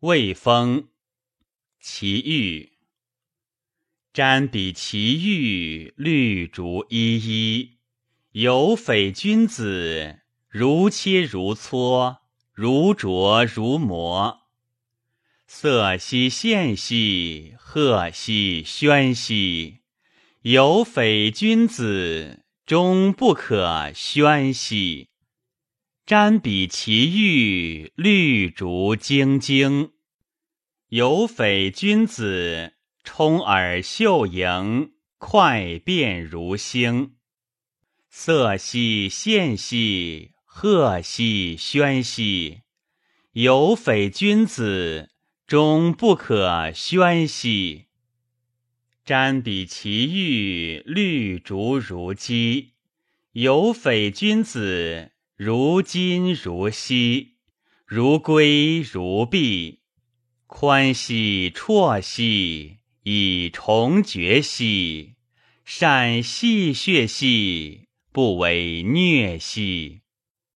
魏风，其玉。瞻彼其玉，绿竹依依。有匪君子，如切如磋，如琢如磨。色兮宪兮，赫兮宣兮。有匪君子，终不可宣兮。瞻彼其玉，绿竹晶晶。有匪君子，充耳秀盈，快变如星。色兮宪兮，赫兮宣兮。有匪君子，终不可宣兮。瞻彼其玉，绿竹如鸡。有匪君子。如今如昔，如归如敝，宽兮绰兮，以重绝兮，善戏谑兮，不为虐兮。